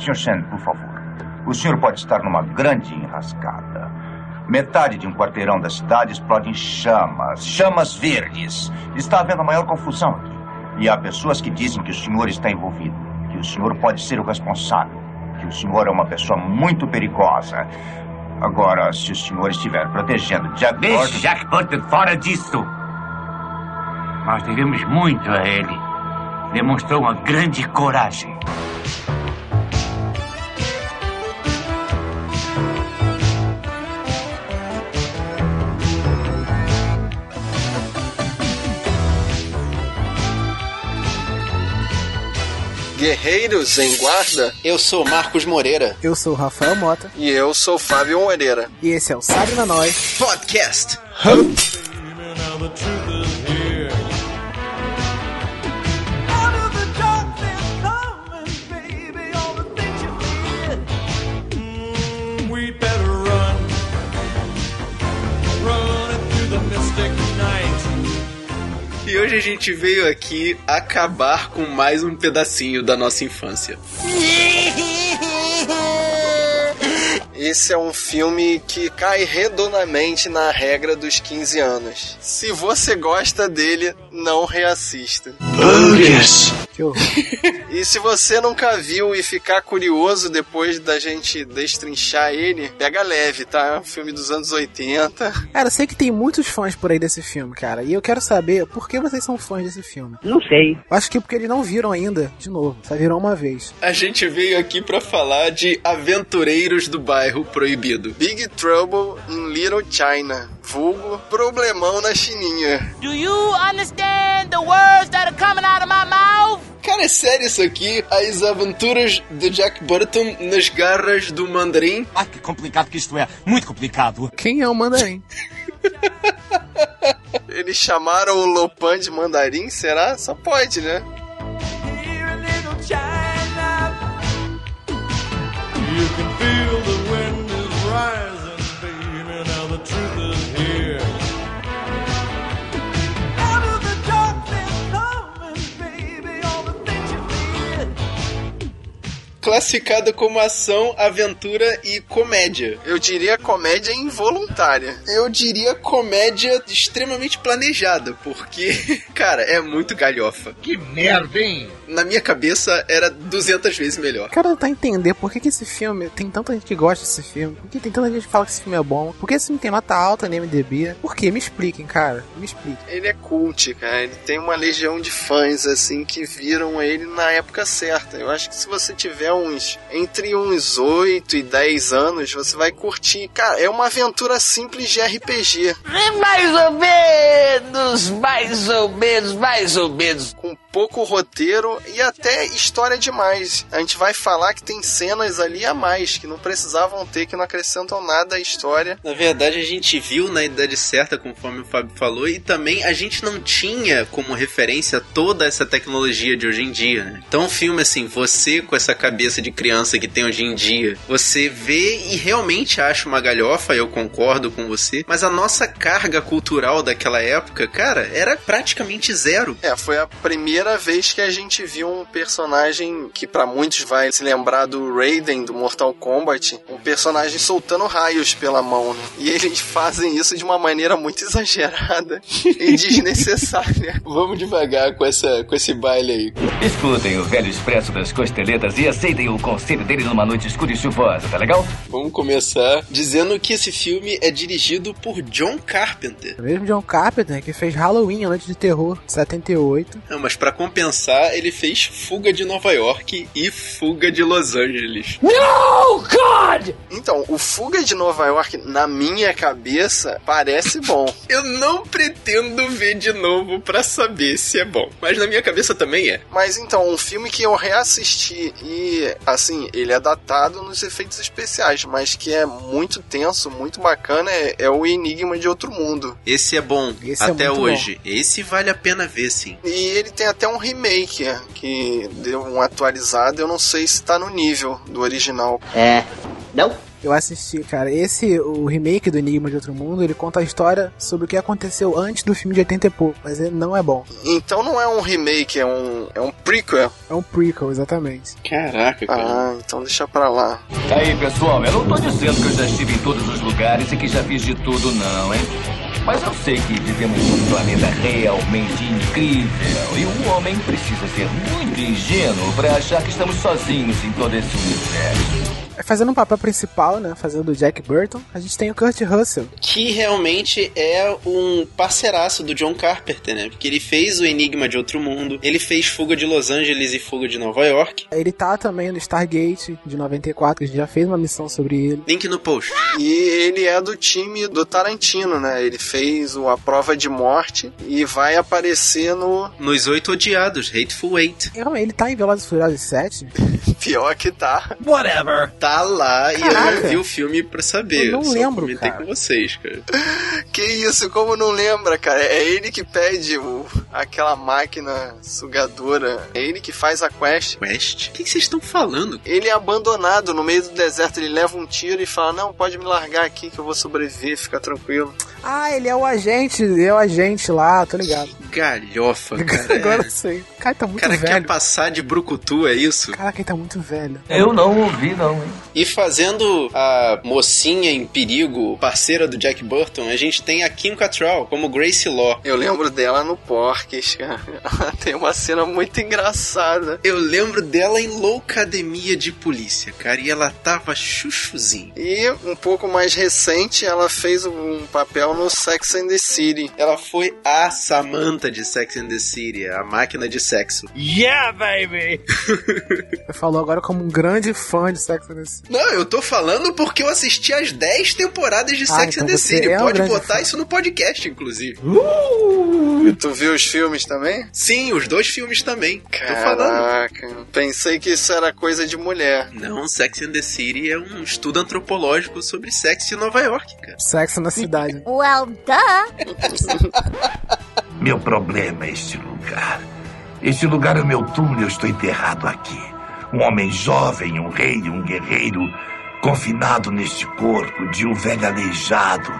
Sr. Shen, por favor. O senhor pode estar numa grande enrascada. Metade de um quarteirão da cidade explode em chamas, chamas verdes. Está havendo a maior confusão aqui. E há pessoas que dizem que o senhor está envolvido, que o senhor pode ser o responsável, que o senhor é uma pessoa muito perigosa. Agora, se o senhor estiver protegendo Jack Deixe Burton... Jack Burton fora disso. Nós devemos muito a ele. Demonstrou uma grande coragem. Guerreiros em Guarda, eu sou Marcos Moreira. Eu sou o Rafael Mota. E eu sou Fábio Moreira. E esse é o Sabe na Nós Podcast. We hoje a gente veio aqui acabar com mais um pedacinho da nossa infância. Esse é um filme que cai redondamente na regra dos 15 anos. Se você gosta dele, não reassista. Horror. E se você nunca viu e ficar curioso depois da gente destrinchar ele, pega leve, tá? É um filme dos anos 80. Cara, eu sei que tem muitos fãs por aí desse filme, cara. E eu quero saber por que vocês são fãs desse filme. Não sei. Acho que porque eles não viram ainda, de novo. Só viram uma vez. A gente veio aqui pra falar de Aventureiros do Bairro Proibido. Big Trouble in Little China. Vulgo Problemão na Chininha. Do you understand the words that are coming out of my mouth? Cara, é sério isso aqui? As aventuras de Jack Burton nas garras do mandarim? Ah, que complicado que isto é. Muito complicado. Quem é o mandarim? Eles chamaram o Lopan de mandarim, será? Só pode, né? Classificado como ação, aventura e comédia. Eu diria comédia involuntária. Eu diria comédia extremamente planejada, porque, cara, é muito galhofa. Que merda, hein? Na minha cabeça era 200 vezes melhor. Eu quero tentar entender por que, que esse filme. Tem tanta gente que gosta desse filme. Por que tem tanta gente que fala que esse filme é bom? Por que esse filme tem nota alta no MDB? Por que? Me expliquem, cara. Me expliquem. Ele é cult, cara. Ele tem uma legião de fãs, assim, que viram ele na época certa. Eu acho que se você tiver uns. Entre uns 8 e 10 anos, você vai curtir. Cara, é uma aventura simples de RPG. Mais ou menos, mais ou menos, mais ou menos. Pouco roteiro e até história demais. A gente vai falar que tem cenas ali a mais, que não precisavam ter, que não acrescentam nada à história. Na verdade, a gente viu na idade certa, conforme o Fábio falou, e também a gente não tinha como referência toda essa tecnologia de hoje em dia. né? Então, um filme assim, você com essa cabeça de criança que tem hoje em dia, você vê e realmente acha uma galhofa, eu concordo com você, mas a nossa carga cultural daquela época, cara, era praticamente zero. É, foi a primeira vez que a gente viu um personagem que pra muitos vai se lembrar do Raiden do Mortal Kombat, um personagem soltando raios pela mão, né? E eles fazem isso de uma maneira muito exagerada e desnecessária. Vamos devagar com essa com esse baile aí. Escutem o velho expresso das costeletas e aceitem o conselho dele numa noite escura e chuvosa, tá legal? Vamos começar dizendo que esse filme é dirigido por John Carpenter. O mesmo John Carpenter que fez Halloween, a Noite de Terror, 78. Não, mas pra compensar, ele fez Fuga de Nova York e Fuga de Los Angeles. No, God! Então, o Fuga de Nova York, na minha cabeça, parece bom. Eu não pretendo ver de novo pra saber se é bom, mas na minha cabeça também é. Mas então, um filme que eu reassisti e, assim, ele é datado nos efeitos especiais, mas que é muito tenso, muito bacana, é, é o Enigma de Outro Mundo. Esse é bom Esse é até muito hoje. Esse vale a pena ver, sim. E ele tem até um remake que deu um atualizado, eu não sei se tá no nível do original. É. Não? Eu assisti, cara. Esse, o remake do Enigma de Outro Mundo, ele conta a história sobre o que aconteceu antes do filme de 80 e pouco, mas ele não é bom. Então não é um remake, é um, é um prequel. É um prequel, exatamente. Caraca, cara. Ah, então deixa pra lá. Aí, pessoal, eu não tô dizendo que eu já estive em todos os lugares e que já fiz de tudo, não, hein? Mas eu sei que vivemos num planeta realmente incrível e um homem precisa ser muito ingênuo para achar que estamos sozinhos em todo esse universo. Fazendo um papel principal, né? Fazendo o Jack Burton, a gente tem o Kurt Russell. Que realmente é um parceiraço do John Carpenter, né? Porque ele fez o Enigma de Outro Mundo, ele fez Fuga de Los Angeles e Fuga de Nova York. Ele tá também no Stargate de 94, que a gente já fez uma missão sobre ele. Link no post. E ele é do time do Tarantino, né? Ele fez o A Prova de Morte e vai aparecer no... Nos Oito Odiados, Hateful Eight. Ele tá em Velozes Furiosos 7? Pior que tá. Whatever. Tá lá e eu Caraca. não vi o filme pra saber. Eu não só lembro, comentei cara. com vocês, cara. Que isso, como não lembra, cara? É ele que pede o, aquela máquina sugadora. É ele que faz a quest. Quest? O que que vocês estão falando? Ele é abandonado no meio do deserto. Ele leva um tiro e fala: Não, pode me largar aqui que eu vou sobreviver, fica tranquilo. Ah, ele é o agente, ele é o agente lá, tô ligado. Galhofa, cara. Agora eu sei. O cara tá O muito cara quer velho. passar de brucutu, é isso? Caraca, ele tá muito velho. Eu não ouvi, não, hein? E fazendo a mocinha em perigo, parceira do Jack Burton, a gente tem a Kim Cattrall como Grace Law. Eu lembro dela no Porques, cara. Ela tem uma cena muito engraçada. Eu lembro dela em Loucademia de Polícia, cara, e ela tava chuchuzinha. E um pouco mais recente, ela fez um papel no Sex and the City. Ela foi a Samantha de Sex and the City, a máquina de sexo. Yeah, baby! Você falou agora como um grande fã de Sex and the City. Não, eu tô falando porque eu assisti as 10 temporadas de Ah, Sex então and the City. é Pode botar fã. isso no podcast, inclusive. Tu viu os filmes também? Sim, os dois filmes também. Tô falando. Caraca, pensei que isso era coisa de mulher. Não, Sex and the City é um estudo antropológico sobre sexo em Nova York, cara. Sexo na cidade. Well, duh. Meu problema é este lugar. Este lugar é o meu túmulo, eu estou enterrado aqui. Um homem jovem, um rei, um guerreiro, confinado neste corpo de um velho aleijado.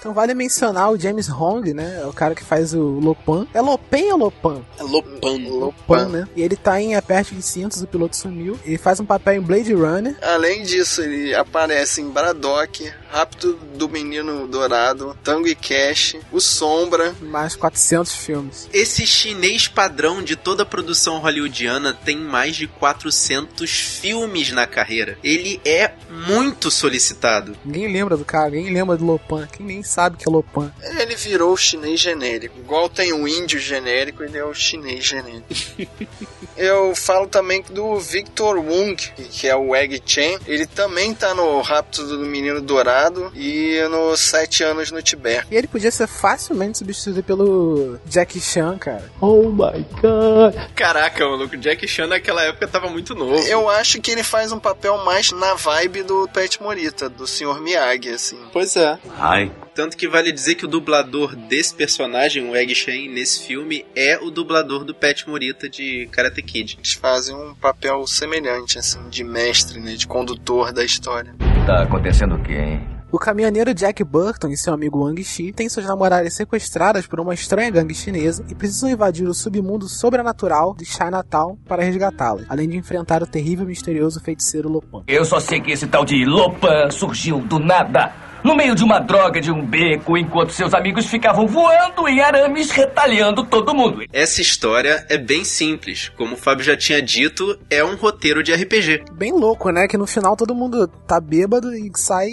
Então vale mencionar o James Hong, né? É o cara que faz o Lopan. É Lopen ou Lopan? É Lopan. Lopan, né? E ele tá em Aperte de Cintos, o piloto sumiu. Ele faz um papel em Blade Runner. Além disso, ele aparece em Braddock, Rapto do Menino Dourado, Tango e Cash, O Sombra. Mais 400 filmes. Esse chinês padrão de toda a produção hollywoodiana tem mais de 400 filmes na carreira. Ele é muito solicitado. Ninguém lembra do cara, ninguém lembra do Lopan. Quem nem sabe que é Lopan. Ele virou o chinês genérico. Igual tem o índio genérico, ele é o chinês genérico. Eu falo também do Victor Wong, que é o Egg Chen. Ele também tá no Rapto do Menino Dourado e no Sete Anos no Tibete. E ele podia ser facilmente substituído pelo Jack Chan, cara. Oh my god. Caraca, maluco, Jack Chan naquela época tava muito novo. Eu acho que ele faz um papel mais na vibe do Pet Morita, do Sr. Miyagi, assim. Pois é. Ai, Tanto que vale dizer que o dublador desse personagem, o Egg Shen, nesse filme, é o dublador do Pet Morita de Karate Kid. Eles fazem um papel semelhante, assim, de mestre, né? De condutor da história. Tá acontecendo o quê, hein? O caminhoneiro Jack Burton e seu amigo Wang Shi têm suas namoradas sequestradas por uma estranha gangue chinesa e precisam invadir o submundo sobrenatural de Chinatown para resgatá-las, além de enfrentar o terrível e misterioso feiticeiro Lopan. Eu só sei que esse tal de Lopan surgiu do nada. No meio de uma droga de um beco, enquanto seus amigos ficavam voando em arames, retalhando todo mundo. Essa história é bem simples. Como o Fábio já tinha dito, é um roteiro de RPG. Bem louco, né? Que no final todo mundo tá bêbado e sai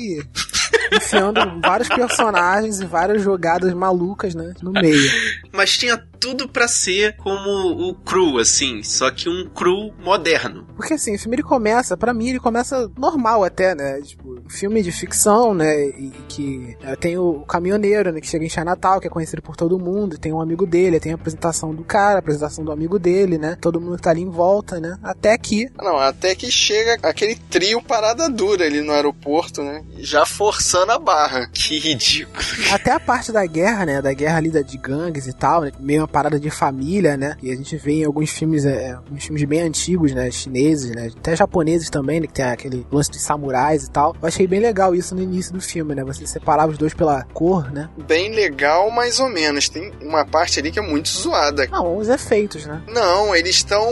enfiando vários personagens e várias jogadas malucas, né? No meio. Mas tinha tudo pra ser como o Cru, assim, só que um Cru moderno. Porque assim, o filme ele começa, pra mim, ele começa normal até, né? Tipo, um filme de ficção, né? E que é, tem o caminhoneiro, né? Que chega em Chinatown, que é conhecido por todo mundo, tem um amigo dele, tem a apresentação do cara, a apresentação do amigo dele, né? Todo mundo tá ali em volta, né? Até que Não, até que chega aquele trio parada dura ali no aeroporto, né? Já forçando a barra. Que ridículo. Até a parte da guerra, né? Da guerra ali da- de gangues e tal, né? meio uma parada de família, né? E a gente vê em alguns filmes, é, alguns filmes bem antigos, né? Chineses, né? Até japoneses também, né? Que tem aquele lance de samurais e tal. Eu achei bem legal isso no início do filme, né? Você separava os dois pela cor, né? Bem legal, mais ou menos. Tem uma parte ali que é muito zoada. Não, os efeitos, né? Não, eles estão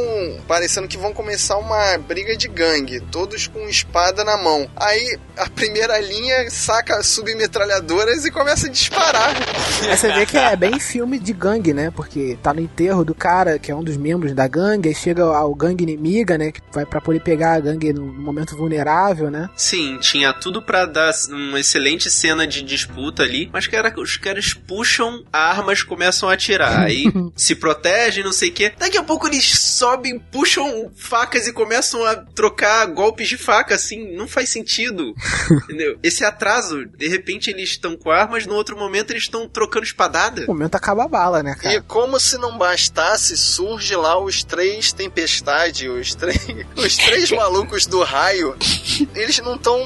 parecendo que vão começar uma briga de gangue, todos com espada na mão. Aí a primeira linha saca submetralhadoras e começa a disparar. Aí você vê que é bem filme de gangue, né? Porque tá no enterro do cara, que é um dos membros da gangue, aí chega ao gangue inimiga, né? Que vai pra poder pegar a gangue no momento vulnerável, né? Sim, tinha tudo pra dar uma excelente cena de disputa ali, mas cara, os caras puxam armas, começam a atirar, aí se protegem, não sei o que. Daqui a pouco eles sobem, puxam facas e começam a trocar golpes de faca, assim, não faz sentido. entendeu? Esse atraso, de repente eles estão com armas, no outro momento eles estão trocando espadada. No momento acaba a bala, né, cara? E como se não bastasse, surge lá os três tempestades, os três, os três malucos do raio. Eles não estão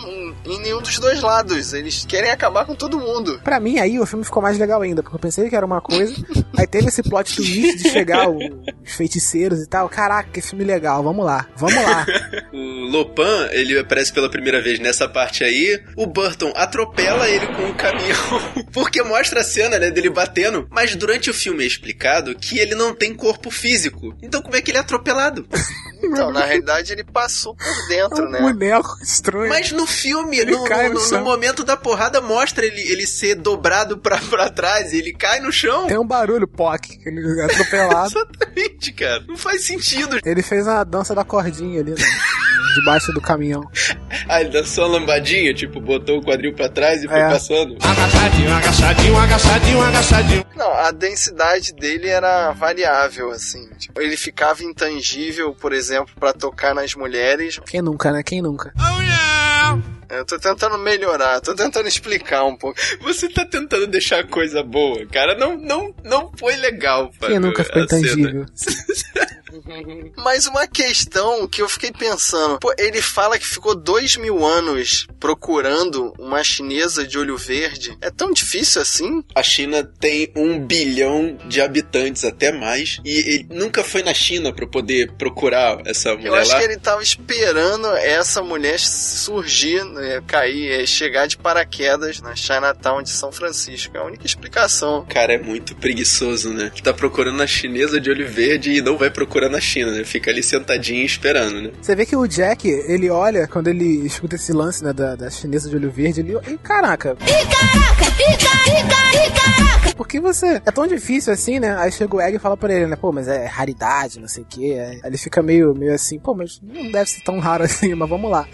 em nenhum dos dois lados. Eles querem acabar com todo mundo. Pra mim, aí o filme ficou mais legal ainda, porque eu pensei que era uma coisa, aí teve esse plot twist de chegar os feiticeiros e tal. Caraca, que filme legal, vamos lá, vamos lá. O Lopan, ele aparece pela primeira vez nessa parte aí. O Burton atropela ele com um caminhão. Porque mostra a cena, né, dele batendo. Mas durante o filme é explicado que ele não tem corpo físico. Então como é que ele é atropelado? Então, na realidade, ele passou por É dentro, um boneco estranho. Mas no filme, Ele no, cai no- no no- momento da porrada, mostra ele, ele ser dobrado pra, pra trás. Ele cai no chão. Tem um barulho, POC, que ele é atropelado. Exatamente, cara. Não faz sentido. Ele fez a dança da cordinha ali, né? Debaixo do caminhão. Ah, ele dançou uma lambadinha, tipo, botou o quadril pra trás e foi É. passando. Agachadinho, agachadinho, agachadinho, agachadinho. Não, a densidade dele era variável, assim. Tipo, ele ficava intangível, por exemplo, pra tocar nas mulheres. Quem nunca, né? Quem nunca? Eu tô tentando melhorar, tô tentando explicar um pouco. Você tá tentando deixar a coisa boa, cara. Não, não, não foi legal, Quem Fábio, nunca ficou intangível? Mas uma questão que eu fiquei pensando, pô, ele fala que ficou dois mil anos procurando uma chinesa de olho verde. É tão difícil assim? A China tem um bilhão de habitantes, até mais, e ele nunca foi na China pra poder procurar essa mulher Eu acho lá. que ele tava esperando essa mulher surgir, né, cair, é, chegar de paraquedas na Chinatown de São Francisco. É a única explicação. O cara é muito preguiçoso, né? Tá procurando na chinesa de olho verde e não vai procurar na China, né? Fica ali sentadinho esperando, né? Você vê que o Jack, ele olha, quando ele escuta esse lance, né, da, da chinesa de olho verde, ele... E caraca... Por que você... É tão difícil assim, né? Aí chega o Egg e fala pra ele, né? Pô, mas é raridade, não sei o quê. Aí ele fica meio, meio assim, pô, mas não deve ser tão raro assim, mas vamos lá.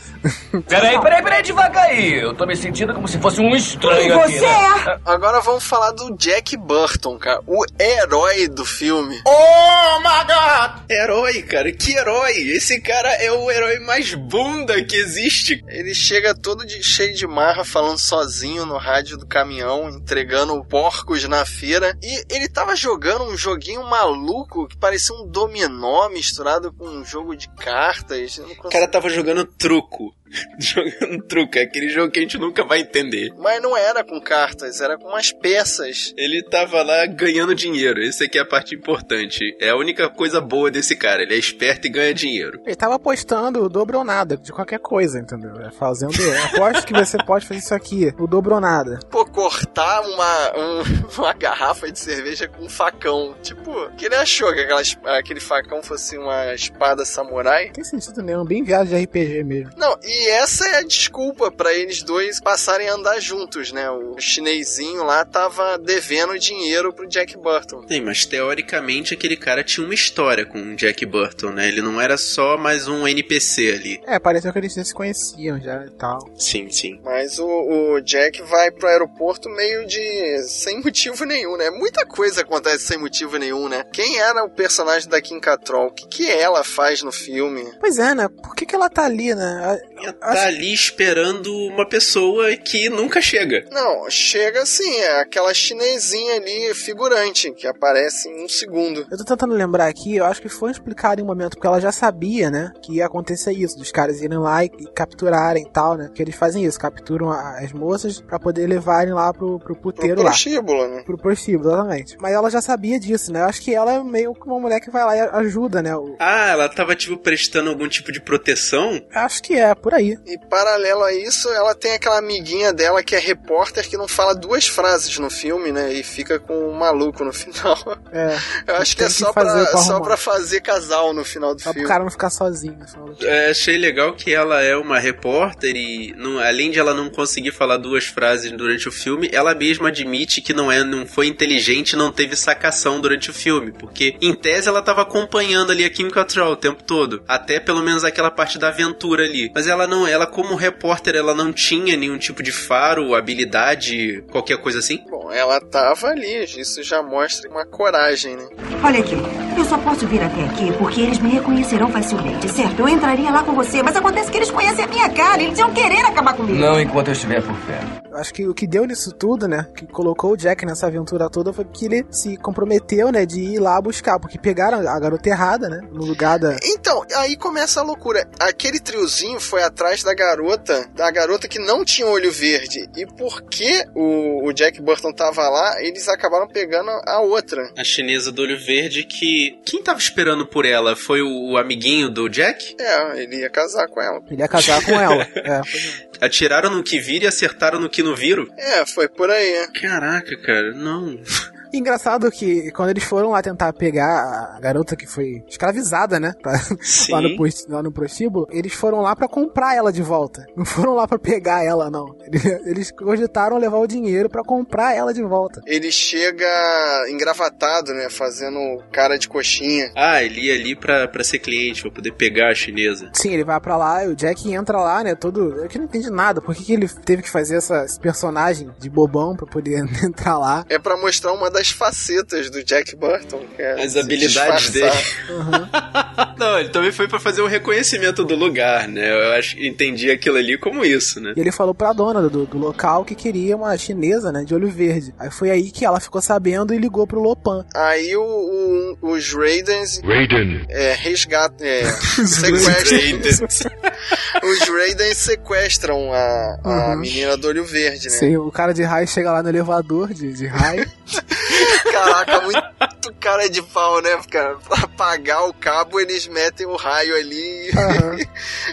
Peraí, peraí, peraí, devagar aí. Eu tô me sentindo como se fosse um estranho aqui. né? Agora vamos falar do Jack Burton, cara. O herói do filme. Oh my god! Herói, cara, que herói! Esse cara é o herói mais bunda que existe. Ele chega todo de- cheio de marra, falando sozinho no rádio do caminhão, entregando porcos na feira. E ele tava jogando um joguinho maluco que parecia um dominó misturado com um jogo de cartas. O cara tava jogando truco. jogando truco, é aquele jogo que a gente nunca vai entender. Mas não era com cartas, era com umas peças. Ele tava lá ganhando dinheiro. Essa aqui é a parte importante. É a única coisa boa desse cara. Ele é esperto e ganha dinheiro. Ele tava apostando o dobro ou nada, de qualquer coisa, entendeu? É Fazendo... Aposto que você pode fazer isso aqui, o dobro ou nada. Pô, cortar uma, um- uma garrafa de cerveja com um facão. Tipo, que ele achou que aquela aquele facão fosse uma espada samurai? Não tem sentido nenhum, bem viagem de RPG mesmo. Não, e essa é a desculpa pra eles dois passarem a andar juntos, né? O chinesinho lá tava devendo dinheiro pro Jack Burton. Sim, mas teoricamente aquele cara tinha uma história com o Jack Burton, né? Ele não era só mais um NPC ali. É, pareceu que eles já se conheciam já e tal. Sim, sim. Mas o, o Jack vai pro aeroporto meio de. sem motivo nenhum, né? Muita coisa acontece sem motivo nenhum, né? Quem era o personagem da Kim Cattrall? O que, que ela faz no filme? Pois é, né? Por que, que ela tá ali, né? Ela tá ali esperando uma pessoa que nunca chega. Não, chega assim, é aquela chinesinha ali, figurante, que aparece em um segundo. Eu tô tentando lembrar aqui, eu acho que foi explicado em um momento, porque ela já sabia, né, que ia acontecer isso, dos caras irem lá e, e capturarem e tal, né, que eles fazem isso, capturam a- as moças pra poder levarem lá pro, pro puteiro Pro lá. prostíbulo, né? Pro prostíbulo, exatamente. Mas ela já sabia disso, né, eu acho que ela é meio que uma mulher que vai lá e ajuda, né, o- Ah, ela tava, tipo, prestando algum tipo de proteção? acho que é, por aí. E paralelo a isso, ela tem aquela amiguinha dela que é repórter que não fala duas frases no filme, né? E fica com um maluco no final. É, Eu acho que é que só, fazer pra, só pra fazer casal no final do só pro filme. cara não ficar sozinho. no final do- É, achei legal que ela é uma repórter e, não- além de ela não conseguir falar duas frases durante o filme, ela mesma admite que não, é, não foi inteligente não teve sacação durante o filme. Porque, em tese, ela tava acompanhando ali a Kim Cattrall o tempo todo. Até pelo menos aquela parte da aventura ali. Mas ela não, ela como repórter, ela não tinha nenhum tipo de faro, habilidade, qualquer coisa assim. Bom, ela tava ali, isso já mostra uma coragem, né? Olha aqui, eu só posso vir até aqui porque eles me reconhecerão facilmente, certo? Eu entraria lá com você, mas acontece que eles conhecem a minha cara, eles iam querer acabar comigo. Não enquanto eu estiver por perto. Acho que o que deu nisso tudo, né, que colocou o Jack nessa aventura toda foi porque ele se comprometeu, né, de ir lá buscar, porque pegaram a garota errada, né, no lugar da... Então, aí começa a loucura. Aquele triozinho foi atrás da garota, da garota que não tinha olho verde. E porque o, o Jack Burton tava lá, eles acabaram pegando a outra. A chinesa do olho verde que. Quem tava esperando por ela? Foi o, o amiguinho do Jack? É, ele ia casar com ela. Ele ia casar com ela. É, é. Atiraram no que viram e acertaram no que não viram? É, foi por aí. né? Caraca, cara, não. E Engraçado que quando eles foram lá tentar pegar a garota que foi escravizada, né? pra- lá, no, lá no prostíbulo, eles foram lá pra comprar ela de volta. Não foram lá pra pegar ela, não. Eles, cogitaram levar o dinheiro pra comprar ela de volta. Ele chega engravatado, né? Fazendo cara de coxinha. Ah, ele ia ali pra, pra ser cliente, pra poder pegar a chinesa. Sim, ele vai pra lá e o Jack entra lá, né? Todo. Eu que não entendi nada. Por que, que ele teve que fazer essa, esse personagem de bobão pra poder entrar lá? É pra mostrar uma das facetas do Jack Burton. Que é As habilidades disfarçar. Uhum. Não, ele também foi pra fazer um reconhecimento do lugar, né? Eu acho entendi aquilo ali como isso, né? E ele falou pra dona do, do local que queria uma chinesa, né? De olho verde. Aí foi aí que ela ficou sabendo e ligou pro Lopan. Aí o, o- os Raidens Raiden. é, resgatam. É, sequestram. os Raidens sequestram a, a Uhum. menina do olho verde, né? Sim, o cara de raio chega lá no elevador de, de raio. Caraca, muito cara de pau, né, cara? Pra apagar o cabo, eles metem o raio ali.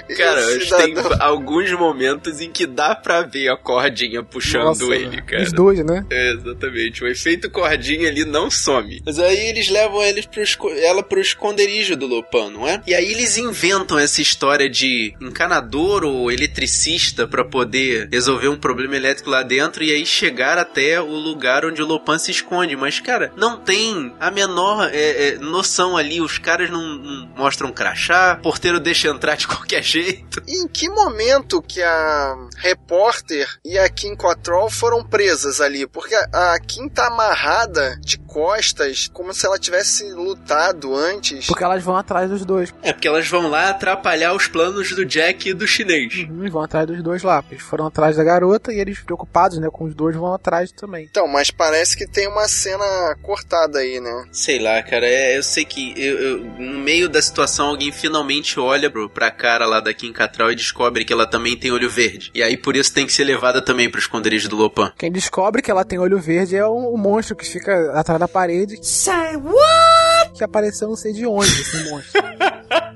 E Cara, tem alguns momentos em que dá pra ver a cordinha puxando Nossa, ele, cara. Os dois, né? É, exatamente. O efeito cordinha ali não some. Mas aí eles levam eles pro esco- ela pro esconderijo do Lopan, não é? E aí eles inventam essa história de encanador ou eletricista pra poder resolver um problema elétrico lá dentro e aí chegar até o lugar onde o Lopan se esconde. Mas, cara, não tem a menor é, é, noção ali. Os caras não, não mostram crachá, o porteiro deixa entrar de qualquer jeito. Em que momento que a repórter e a Kim Cattrall foram presas ali? Porque a, a Kim tá amarrada de costas, como se ela tivesse lutado antes. Porque elas vão atrás dos dois. É porque elas vão lá atrapalhar os planos do Jack e do chinês. Uhum, vão atrás dos dois lá. Eles foram atrás da garota e eles, preocupados, né, com os dois, vão atrás também. Então, mas parece que tem uma cena cortada aí, né? Sei lá, cara, é, eu sei que eu- eu- no meio da situação alguém finalmente olha pro, pra cara lá da Kim Cattrall e descobre que ela também tem olho verde. E aí por isso tem que ser levada também pro esconderijo do Lopan. Quem descobre que ela tem olho verde é o, o monstro que fica atrás da parede. Say what? Que apareceu não sei de onde, esse monstro.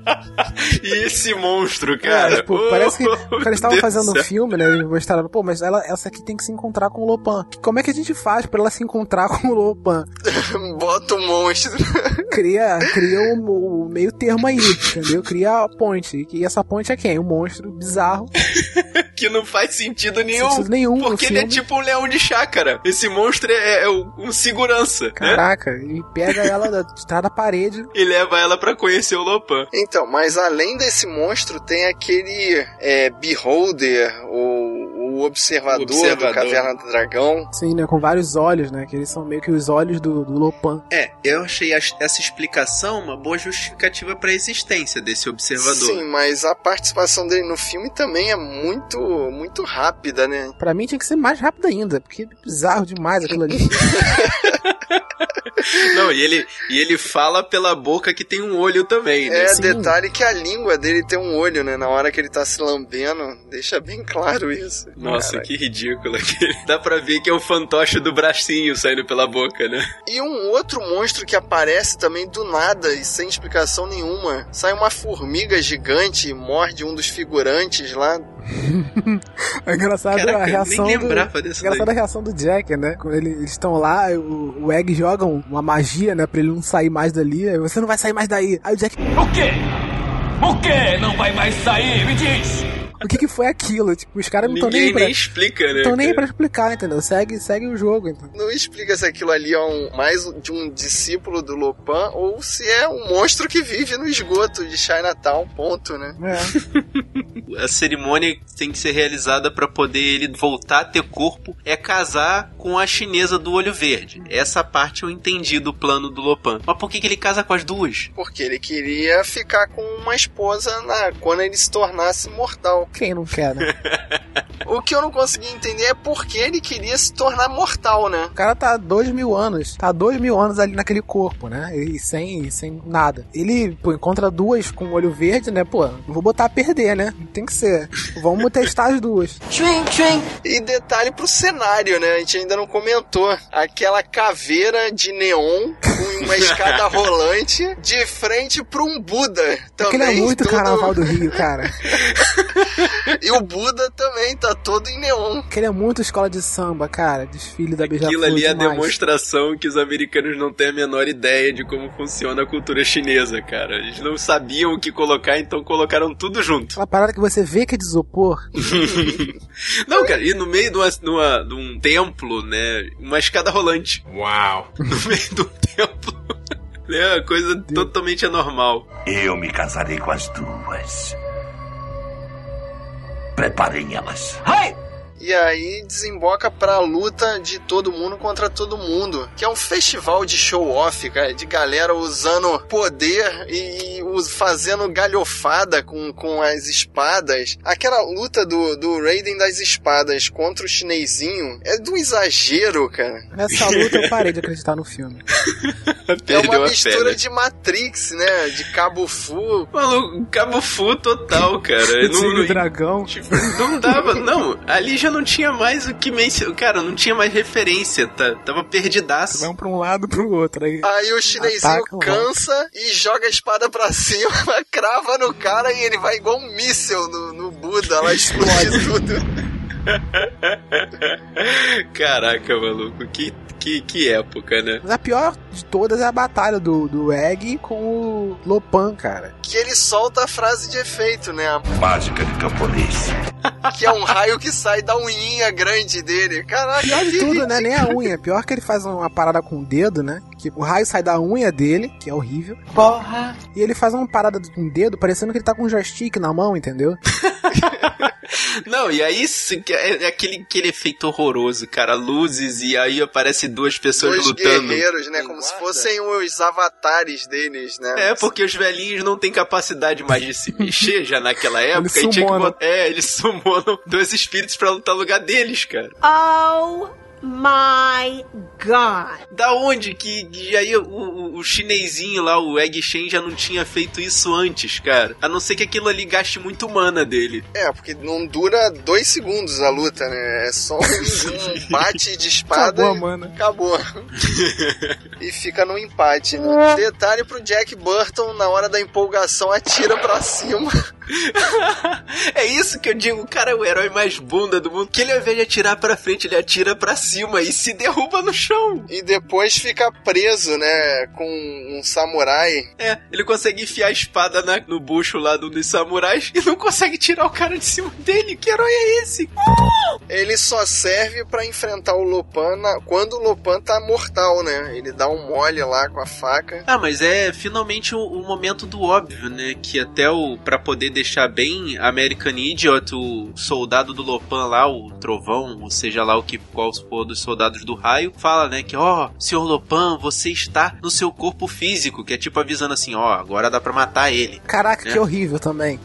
E esse monstro, É, cara? tipo, Oh, parece que quando eles estavam Deus fazendo do um filme, né? Eles mostraram, pô, mas ela, essa aqui tem que se encontrar com o Lopan. Como é que a gente faz pra ela se encontrar com o Lopan? Bota o monstro. Cria, cria o, o meio termo aí, entendeu? Cria a ponte. E essa ponte é quem? Um monstro bizarro. Que não faz sentido nenhum. sentido nenhum Porque ele é tipo um leão de chácara. Esse monstro é, é um segurança, né? Caraca, e pega ela trás da parede. E leva ela pra conhecer o Lopan. Então, mas além desse monstro, tem aquele é, Beholder, ou o observador, O observador. do Caverna do Dragão. Sim, né? Com vários olhos, né? Que eles são meio que os olhos do, do Lopan. É, eu achei essa explicação uma boa justificativa para a existência desse observador. Sim, mas a participação dele no filme também é muito, muito rápida, né? Pra mim tinha que ser mais rápido ainda, porque é bizarro demais aquilo ali. Não, e ele, e ele fala pela boca que tem um olho também, né? É, Sim. detalhe que a língua dele tem um olho, né? Na hora que ele tá se lambendo, deixa bem claro isso. Nossa, Caraca. que ridículo. Dá pra ver que é o fantoche do bracinho saindo pela boca, né? E um outro monstro que aparece também do nada e sem explicação nenhuma. Sai uma formiga gigante e morde um dos figurantes lá. É engraçado Caraca, a reação nem do... lembrava desse Engraçado a reação do Jack, né? Quando ele- eles estão lá, o, o Egg joga um- uma magia, né? Pra ele não sair mais dali. Aí, Você não vai sair mais daí. Aí o Jack, O quê? O quê? Não vai mais sair? Me diz! O que que foi aquilo? Tipo, os caras não estão nem pra... nem explica, né? Estão nem pra explicar, entendeu? Segue, segue o jogo, então. Não explica se aquilo ali é um, mais de um discípulo do Lopan ou se é um monstro que vive no esgoto de Chinatown, ponto, né? É. A cerimônia que tem que ser realizada pra poder ele voltar a ter corpo é casar com a chinesa do olho verde. Essa parte eu entendi do plano do Lopan. Mas por que, que ele casa com as duas? Porque ele queria ficar com uma esposa na, quando ele se tornasse mortal. Quem não quer, né? O que eu não consegui entender é por que ele queria se tornar mortal, né? O cara tá há dois mil anos. Tá há dois mil anos ali naquele corpo, né? E sem, sem nada. Ele, pô, encontra duas com olho verde, né? Pô, não vou botar a perder, né? Tem que ser. Vamos testar as duas. E detalhe pro cenário, né? A gente ainda não comentou. Aquela caveira de neon uma escada rolante de frente pra um Buda. Também Aquele é muito todo- carnaval do Rio, cara. E o Buda também tá todo em neon. Aquele é muito escola de samba, cara. Desfile da Beija-Flor Aquilo ali é a demonstração que os americanos não têm a menor ideia de como funciona a cultura chinesa, cara. Eles não sabiam o que colocar, então colocaram tudo junto. Aquela parada que você vê que é de isopor. Não, cara, e no meio de, uma, de uma- de um templo, né? Uma escada rolante. Uau! No meio do templo. É uma coisa totalmente anormal. Eu me casarei com as duas. Preparem elas. E aí desemboca pra luta de todo mundo contra todo mundo. Que é um festival de show-off, cara. De galera usando poder e, e fazendo galhofada com, com as espadas. Aquela luta do, do Raiden das espadas contra o chinesinho é do exagero, cara. Nessa luta eu parei de acreditar no filme. É uma a mistura né? de Matrix, né? De Cabo Fu. Maluco, Cabo Fu total, cara. Não, dragão. Tipo, não dava, não. Ali já não tinha mais o que mencionar. Cara, não tinha mais referência. Tá, tava perdidaço. Vai um pra um lado pro outro. Aí, Aí o chinesinho Ataca cansa e joga a espada pra cima, crava no cara e ele vai igual um míssel no, no Buda, lá explode tudo. Caraca, maluco. Que, que, que época, né? Mas a pior de todas é a batalha do, do Egg com o Lopan, cara. Que ele solta a frase de efeito, né? Mágica de camponês. Que é um raio que sai da unhinha grande dele. Caraca, Pior de que tudo, né? Nem a unha. Pior que ele faz uma parada com o dedo, né? Que o raio sai da unha dele, que é horrível. Porra! E ele faz uma parada com o dedo, parecendo que ele tá com um joystick na mão, entendeu? Não, e aí que é é aquele, aquele efeito horroroso, cara. Luzes e aí aparece duas pessoas Dois lutando. guerreiros, né? Como se fossem os avatares deles, né? É, porque os velhinhos não têm capacidade mais de se mexer já naquela época. Eles e tinha que botar- É, eles sumonam dois espíritos pra lutar no lugar deles, cara. Oh my god. Da onde que, aí o, o, o chinesinho lá, o Egg Shen, já não tinha feito isso antes, cara? A não ser que aquilo ali gaste muito mana dele. É, porque não dura dois segundos a luta, né? É só um, um bate de espada Acabou, e mano. acabou. e fica no empate, né? Detalhe pro Jack Burton, na hora da empolgação, atira pra cima. é isso que eu digo, o cara é o herói mais bunda do mundo. Que ele ao invés de atirar pra frente, ele atira pra cima e se derruba no chão. E depois fica preso, né? Com um samurai. É, ele consegue enfiar a espada na- no bucho lá do, dos samurais e não consegue tirar o cara de cima dele. Que herói é esse? Ele só serve pra enfrentar o Lopan na- quando o Lopan tá mortal, né? Ele dá um mole lá com a faca. Ah, mas é finalmente o, o momento do óbvio, né? Que até o para poder deixar bem American Idiot, o soldado do Lopan lá, o Trovão, ou seja lá o que qual for dos soldados do raio, fala, né, que ó, oh, senhor Lopan, você está no seu corpo físico, que é tipo avisando assim, ó, oh, agora dá pra matar ele. Caraca, né? que horrível também.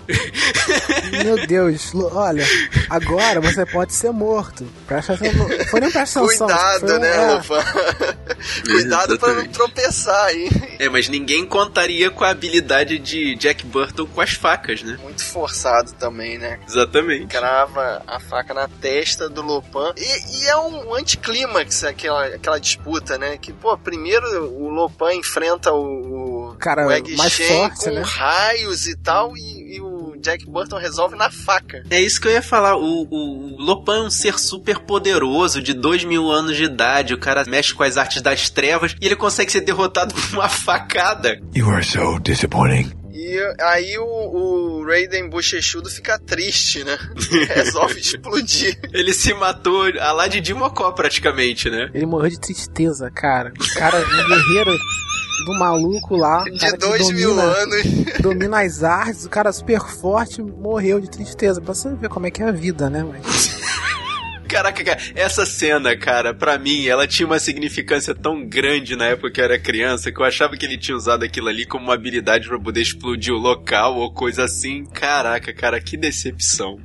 Meu Deus, olha, agora você pode ser morto. Presta atenção. Foi nem presta atenção. Cuidado, foi, né, é. Lopan? Cuidado pra não tropeçar aí. É, mas ninguém contaria com a habilidade de Jack Burton com as facas, né? Muito forçado também, né? Exatamente. Crava a faca na testa do Lopan. E, e é um anticlímax aquela, aquela disputa, né? Que, pô, primeiro o Lopan enfrenta o, o, Cara, o Egg mais Shen forte, com né? raios e tal, e, e o Jack Burton resolve na faca. É isso que eu ia falar. O, o, o Lopan é um ser super poderoso, de dois mil anos de idade. O cara mexe com as artes das trevas e ele consegue ser derrotado com uma facada. You are so disappointing. E aí o, o Raiden Bochechudo fica triste, né? Resolve explodir. Ele se matou a lá de Dimocó praticamente, né? Ele morreu de tristeza, cara. O cara, um guerreiro do maluco lá. De dois domina, mil anos. Domina as artes, o cara super forte morreu de tristeza. Pra você ver como é que é a vida, né? Mas... Caraca, cara, essa cena, cara, pra mim, ela tinha uma significância tão grande na época que eu era criança que eu achava que ele tinha usado aquilo ali como uma habilidade para poder explodir o local ou coisa assim. Caraca, cara, que decepção.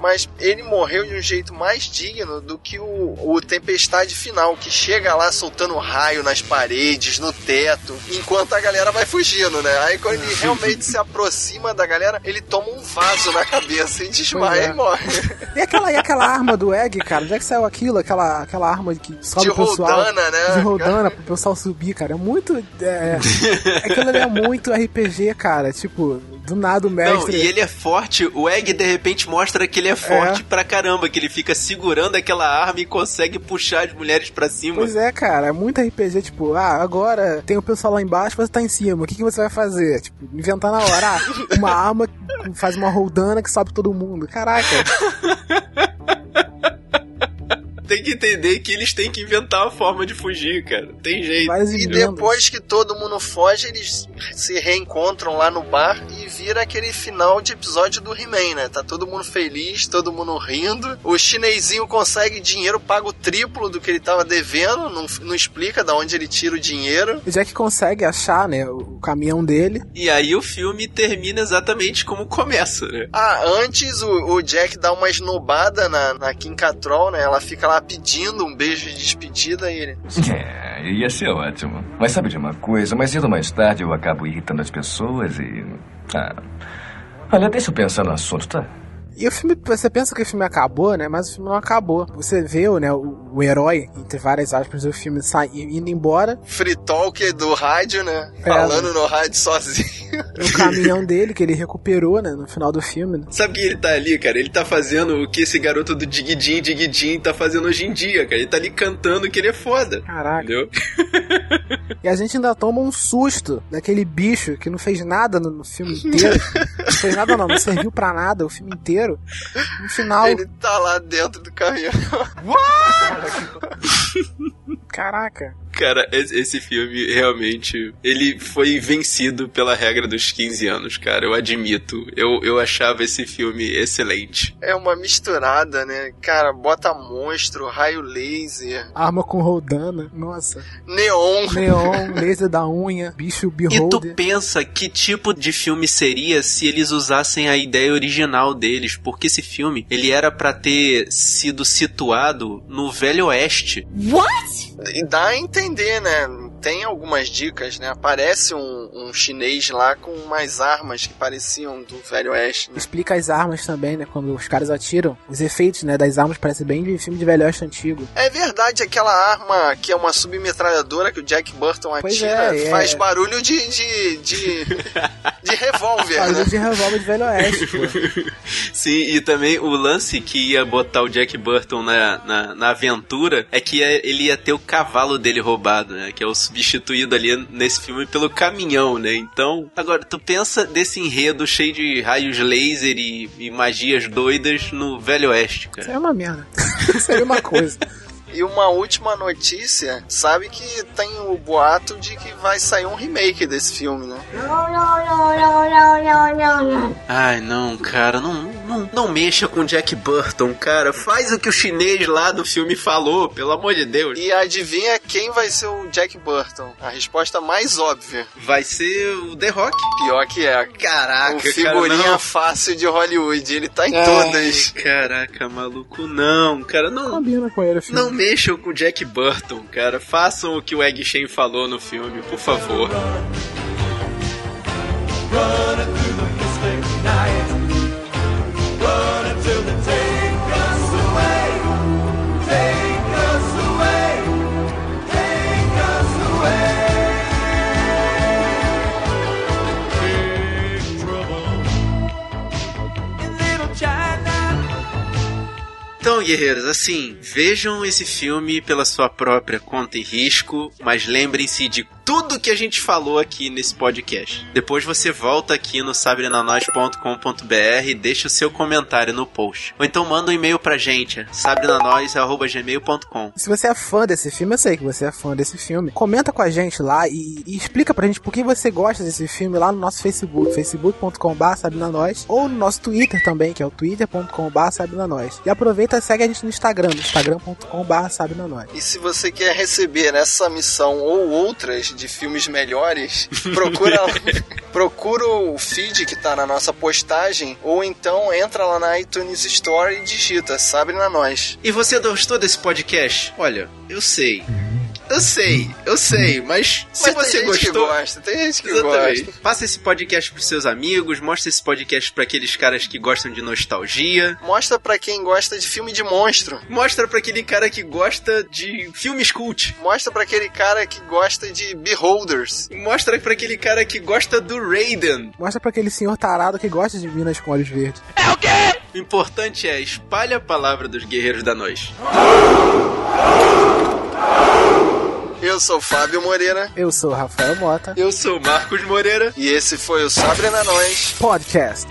Mas ele morreu de um jeito mais digno do que o, o Tempestade final, que chega lá soltando raio nas paredes, no teto, enquanto a galera vai fugindo, né? Aí quando ele realmente se aproxima da galera, ele toma um vaso na cabeça e desmaia é. e morre. E aquela, e aquela arma do Egg, cara? Onde é que saiu aquilo? Aquela, aquela arma que sobe De o pessoal. rodana, né? De rodana pro pessoal subir, cara. É muito. É, aquilo ali é muito RPG, cara. Tipo, do nada o mestre. Não, e ele é forte, o Egg de repente mostra que ele é forte é. pra caramba, que ele fica segurando aquela arma e consegue puxar as mulheres pra cima. Pois é, cara, é muito RPG, tipo, ah, agora tem o pessoal lá embaixo, você tá em cima, o que, que você vai fazer? Tipo, inventar na hora, ah, uma arma que faz uma rodana que sobe todo mundo. Caraca. tem que entender que eles têm que inventar uma forma de fugir, cara. Tem jeito. E depois que todo mundo foge, eles se reencontram lá no bar e vira aquele final de episódio do He-Man, né? Tá todo mundo feliz, todo mundo rindo. O chinesinho consegue dinheiro, paga o triplo do que ele tava devendo, não, não explica de onde ele tira o dinheiro. O Jack consegue achar, né, o caminhão dele. E aí o filme termina exatamente como começa, né? Ah, antes o, o Jack dá uma esnobada na, na Kim Cattrall, né? Ela fica lá pedindo um beijo de despedida e ele. É, ia ser ótimo. Mas sabe de uma coisa? Mais cedo ou mais tarde eu acabo irritando as pessoas e. Ah. Olha, deixa eu pensar no assunto, tá? E o filme, você pensa que o filme acabou, né? Mas o filme não acabou. Você vê né, o, o herói, entre várias aspas, o filme sai, indo embora. Free talk do rádio, né? É, Falando no rádio sozinho. O caminhão dele, que ele recuperou, né? No final do filme. Né? Sabe que ele tá ali, cara? Ele tá fazendo o que esse garoto do Digidin, Digidin tá fazendo hoje em dia, cara. Ele tá ali cantando que ele é foda. Caraca. Entendeu? e a gente ainda toma um susto daquele bicho que não fez nada no, no filme inteiro. não fez nada não, não serviu pra nada o filme inteiro. No final. Ele tá lá dentro do caminhão. Caraca. Cara, esse filme realmente ele foi vencido pela regra dos 15 anos, cara. Eu admito. Eu, eu achava esse filme excelente. É uma misturada, né? Cara, bota monstro, raio laser. Arma com rodana, nossa. Neon. Neon, laser da unha, bicho beholder. E tu pensa que tipo de filme seria se eles usassem a ideia original deles? Porque esse filme, ele era para ter sido situado no Velho Oeste. What? E dá a entender, né? Tem algumas dicas, né? Aparece um, um chinês lá com umas armas que pareciam do Velho Oeste. Né? Explica as armas também, né? Quando os caras atiram, os efeitos, né? Das armas parecem bem de filme de Velho Oeste antigo. É verdade, aquela arma que é uma submetralhadora que o Jack Burton Pois atira é, é. faz barulho de. de. de, de revólver. Barulho né? de revólver de Velho Oeste, pô. Sim, e também o lance que ia botar o Jack Burton na, na, na aventura é que ia- ele ia ter o cavalo dele roubado, né? Que é o substituído ali nesse filme pelo caminhão, né? Então, agora, tu pensa desse enredo cheio de raios laser e, e magias doidas no Velho Oeste, Isso cara. é uma merda. Isso é uma coisa. E uma última notícia, sabe que tem o boato de que vai sair um remake desse filme, né? Ai, não, cara, não, não, não mexa com Jack Burton, cara. Faz o que o chinês lá do filme falou, pelo amor de Deus. E adivinha quem vai ser o Jack Burton? A resposta mais óbvia. Vai ser o The Rock. Pior que é. Caraca, o figurinha cara, não. fácil de Hollywood. Ele tá em Ai, todas. Caraca, maluco, não, cara, não. Combina com ele, filme. Não mexam com Jack Burton, cara. Façam o que o Egg Shen falou no filme, por favor. Running through the guerreiros, assim, vejam esse filme pela sua própria conta e risco, mas lembrem-se de tudo que a gente falou aqui nesse podcast. Depois você volta aqui no sabrenanois.com.br e deixa o seu comentário no post. Ou então manda um e-mail pra gente, sabrenanois.gmail.com. Se você é fã desse filme, eu sei que você é fã desse filme, comenta com a gente lá e, e explica pra gente por que você gosta desse filme lá no nosso Facebook, facebook.com.br ou no nosso Twitter também, que é o twitter.com.br. E aproveita e segue a gente no Instagram, no instagram.com.br sabrenanois. E se você quer receber essa missão ou outras de filmes melhores, procura, procura o feed que tá na nossa postagem, ou então entra lá na iTunes Store e digita Sabrina Nós. E você gostou desse podcast? Olha, eu sei. Eu sei, eu sei, mas se Mas você tem gente gostou. que gosta, tem gente que Exatamente. gosta. Passa esse podcast pros seus amigos, mostra esse podcast pra aqueles caras que gostam de nostalgia. Mostra pra quem gosta de filme de monstro. Mostra pra aquele cara que gosta de filmes cult. Mostra pra aquele cara que gosta de Beholders. Mostra pra aquele cara que gosta do Raiden. Mostra pra aquele senhor tarado que gosta de minas com olhos verdes. O importante é espalhe a palavra dos guerreiros da noite. Eu sou o Fábio Moreira. Eu sou o Rafael Mota. Eu sou o Marcos Moreira. E esse foi o Sabrina Nós. Podcast.